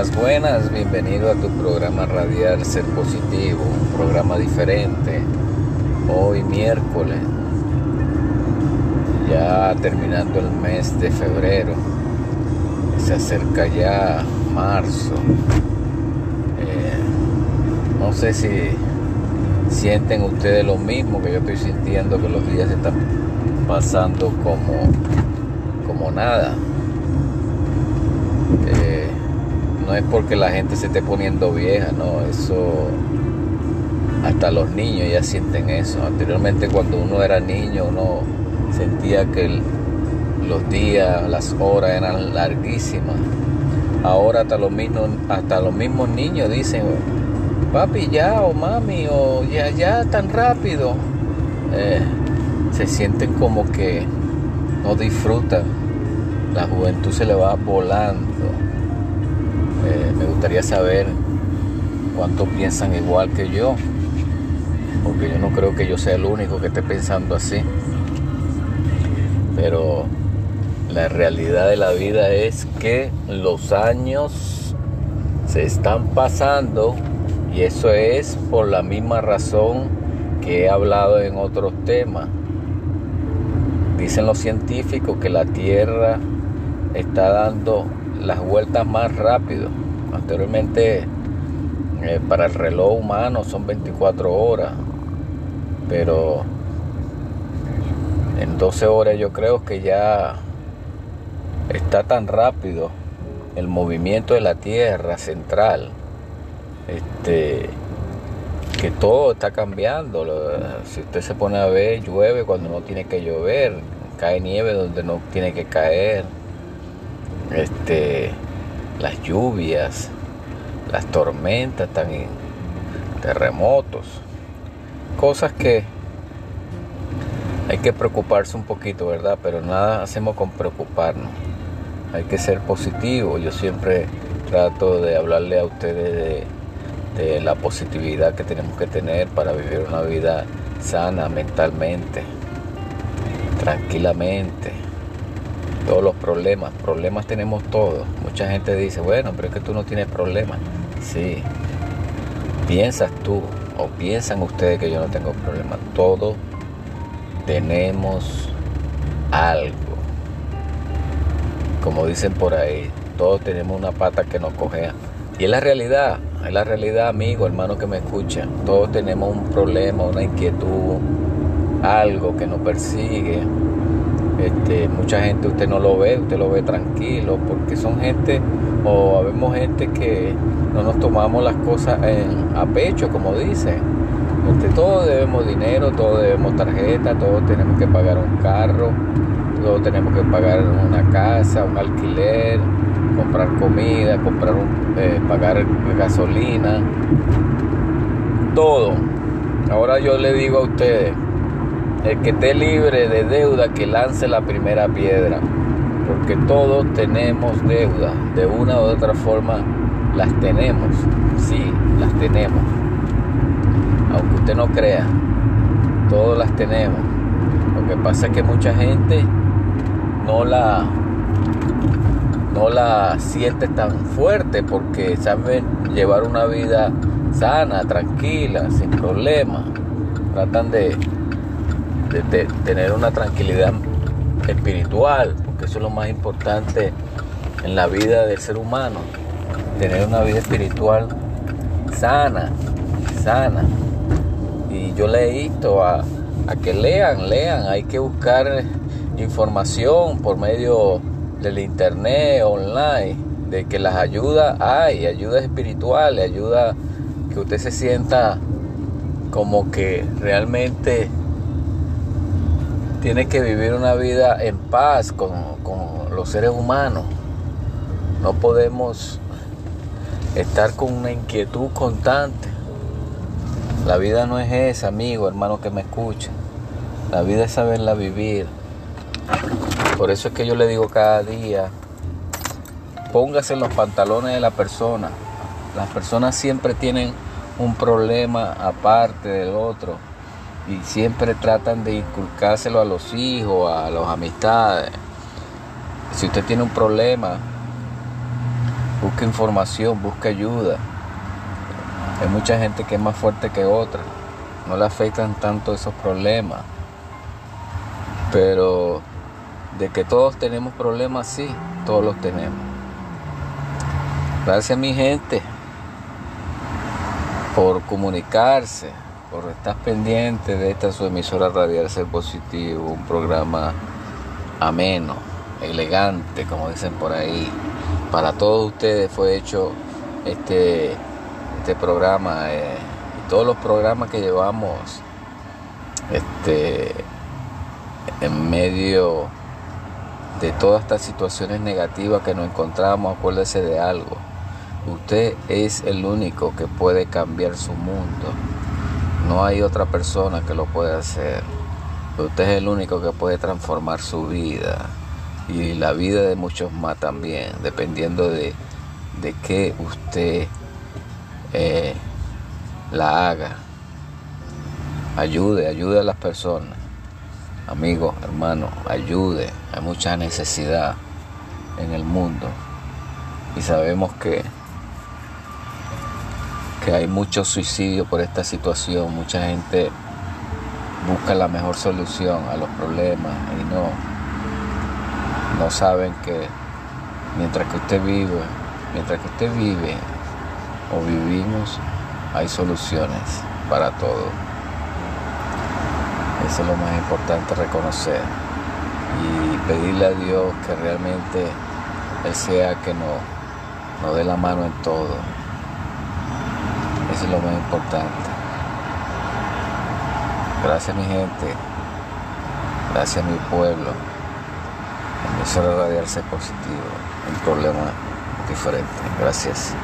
Buenas, buenas, bienvenido a tu programa radial Ser Positivo, un programa diferente. Hoy miércoles, ya terminando el mes de febrero, se acerca ya marzo. Eh, no sé si sienten ustedes lo mismo que yo estoy sintiendo que los días están pasando como, como nada. Eh, no es porque la gente se esté poniendo vieja, no, eso hasta los niños ya sienten eso. Anteriormente cuando uno era niño uno sentía que los días, las horas eran larguísimas. Ahora hasta los mismos, hasta los mismos niños dicen, papi ya o mami o ya ya tan rápido. Eh, se sienten como que no disfrutan. La juventud se le va volando. Eh, me gustaría saber cuántos piensan igual que yo, porque yo no creo que yo sea el único que esté pensando así. Pero la realidad de la vida es que los años se están pasando y eso es por la misma razón que he hablado en otros temas. Dicen los científicos que la Tierra está dando las vueltas más rápido. Anteriormente eh, para el reloj humano son 24 horas, pero en 12 horas yo creo que ya está tan rápido el movimiento de la Tierra central, este, que todo está cambiando. Si usted se pone a ver, llueve cuando no tiene que llover, cae nieve donde no tiene que caer, este, las lluvias, las tormentas, también terremotos, cosas que hay que preocuparse un poquito, ¿verdad? Pero nada hacemos con preocuparnos. Hay que ser positivo. Yo siempre trato de hablarle a ustedes de, de la positividad que tenemos que tener para vivir una vida sana mentalmente, tranquilamente. Todos los problemas, problemas tenemos todos. Mucha gente dice, bueno, pero es que tú no tienes problemas. Sí. Piensas tú o piensan ustedes que yo no tengo problemas. Todos tenemos algo. Como dicen por ahí, todos tenemos una pata que nos cojea. Y es la realidad, es la realidad, amigo, hermano que me escucha. Todos tenemos un problema, una inquietud, algo que nos persigue. Este, mucha gente usted no lo ve, usted lo ve tranquilo, porque son gente, o habemos gente que no nos tomamos las cosas a pecho, como dicen este, todos debemos dinero, todos debemos tarjeta, todos tenemos que pagar un carro, todos tenemos que pagar una casa, un alquiler, comprar comida, comprar un, eh, pagar gasolina, todo. Ahora yo le digo a ustedes, el que esté libre de deuda que lance la primera piedra, porque todos tenemos deuda, de una u otra forma las tenemos, sí, las tenemos aunque usted no crea, todas las tenemos. Lo que pasa es que mucha gente no la no la siente tan fuerte porque saben llevar una vida sana, tranquila, sin problemas. Tratan de, de tener una tranquilidad espiritual, porque eso es lo más importante en la vida del ser humano, tener una vida espiritual sana, sana. Y yo le invito a, a que lean, lean, hay que buscar información por medio del internet, online, de que las ayudas hay, ayudas espirituales, ayuda que usted se sienta como que realmente tiene que vivir una vida en paz con, con los seres humanos. No podemos estar con una inquietud constante la vida no es esa, amigo, hermano que me escucha. La vida es saberla vivir. Por eso es que yo le digo cada día, póngase en los pantalones de la persona. Las personas siempre tienen un problema aparte del otro y siempre tratan de inculcárselo a los hijos, a las amistades. Si usted tiene un problema, busca información, busca ayuda. Hay mucha gente que es más fuerte que otra, no le afectan tanto esos problemas, pero de que todos tenemos problemas, sí, todos los tenemos. Gracias a mi gente por comunicarse, por estar pendiente de esta su emisora Radial Ser Positivo, un programa ameno, elegante, como dicen por ahí. Para todos ustedes fue hecho este, este programa eh, todos los programas que llevamos este, en medio de todas estas situaciones negativas que nos encontramos, acuérdese de algo. Usted es el único que puede cambiar su mundo. No hay otra persona que lo pueda hacer. Usted es el único que puede transformar su vida y la vida de muchos más también, dependiendo de, de qué usted eh, la haga. Ayude, ayude a las personas. Amigos, hermanos, ayude. Hay mucha necesidad en el mundo. Y sabemos que que hay mucho suicidio por esta situación, mucha gente busca la mejor solución a los problemas y no, no saben que mientras que usted vive, mientras que usted vive o vivimos, hay soluciones para todo. Eso es lo más importante reconocer y pedirle a Dios que realmente Él sea que nos, nos dé la mano en todo es lo más importante. Gracias mi gente. Gracias mi pueblo. Emisora radial ser positivo. Un problema diferente. Gracias.